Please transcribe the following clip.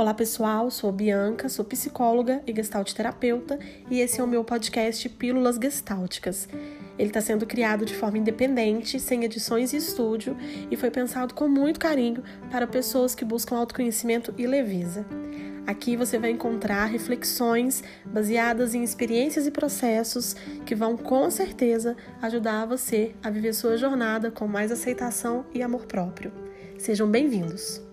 Olá pessoal, sou Bianca, sou psicóloga e gestalt terapeuta e esse é o meu podcast Pílulas Gestálticas. Ele está sendo criado de forma independente, sem edições e estúdio e foi pensado com muito carinho para pessoas que buscam autoconhecimento e leveza. Aqui você vai encontrar reflexões baseadas em experiências e processos que vão com certeza ajudar você a viver sua jornada com mais aceitação e amor próprio. Sejam bem-vindos!